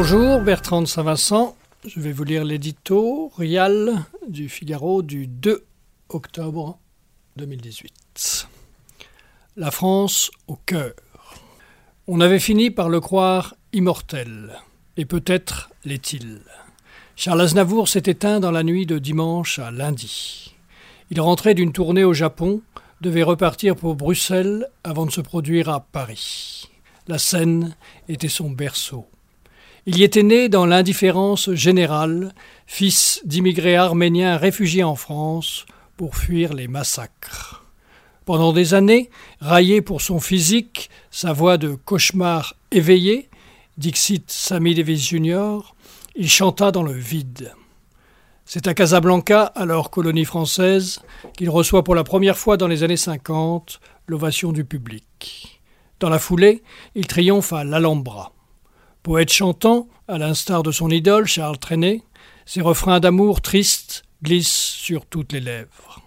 Bonjour, Bertrand de Saint-Vincent. Je vais vous lire l'édito Rial du Figaro du 2 octobre 2018. La France au cœur. On avait fini par le croire immortel, et peut-être l'est-il. Charles Aznavour s'est éteint dans la nuit de dimanche à lundi. Il rentrait d'une tournée au Japon, devait repartir pour Bruxelles avant de se produire à Paris. La Seine était son berceau. Il y était né dans l'indifférence générale, fils d'immigrés arméniens réfugiés en France pour fuir les massacres. Pendant des années, raillé pour son physique, sa voix de cauchemar éveillé, Dixit Sammy Davis Jr., il chanta dans le vide. C'est à Casablanca, alors colonie française, qu'il reçoit pour la première fois dans les années 50 l'ovation du public. Dans la foulée, il triomphe à l'Alhambra. Poète chantant, à l'instar de son idole Charles Trenet, ses refrains d'amour tristes glissent sur toutes les lèvres.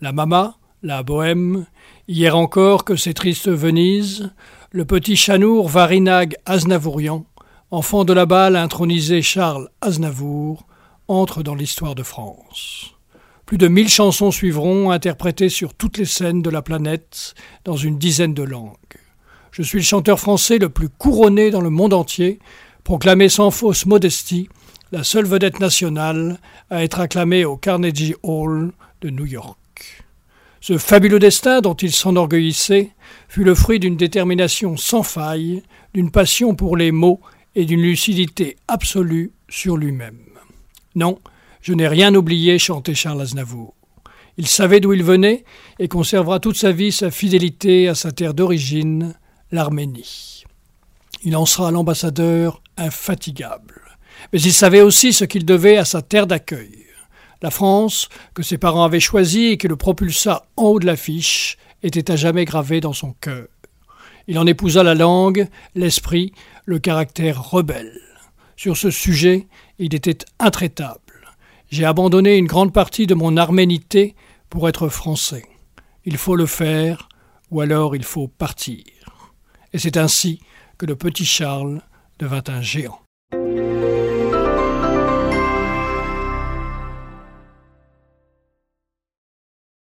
La mama, la bohème, hier encore que ces tristes Venise, le petit chanour Varinag Aznavourian, enfant de la balle intronisé Charles Aznavour, entre dans l'histoire de France. Plus de mille chansons suivront, interprétées sur toutes les scènes de la planète, dans une dizaine de langues. Je suis le chanteur français le plus couronné dans le monde entier, proclamé sans fausse modestie, la seule vedette nationale à être acclamée au Carnegie Hall de New York. Ce fabuleux destin dont il s'enorgueillissait fut le fruit d'une détermination sans faille, d'une passion pour les mots et d'une lucidité absolue sur lui-même. Non, je n'ai rien oublié, chantait Charles Aznavour. Il savait d'où il venait et conservera toute sa vie sa fidélité à sa terre d'origine, l'Arménie. Il en sera l'ambassadeur infatigable. Mais il savait aussi ce qu'il devait à sa terre d'accueil. La France, que ses parents avaient choisie et qui le propulsa en haut de l'affiche, était à jamais gravée dans son cœur. Il en épousa la langue, l'esprit, le caractère rebelle. Sur ce sujet, il était intraitable. J'ai abandonné une grande partie de mon arménité pour être français. Il faut le faire, ou alors il faut partir et c'est ainsi que le petit Charles devint un géant.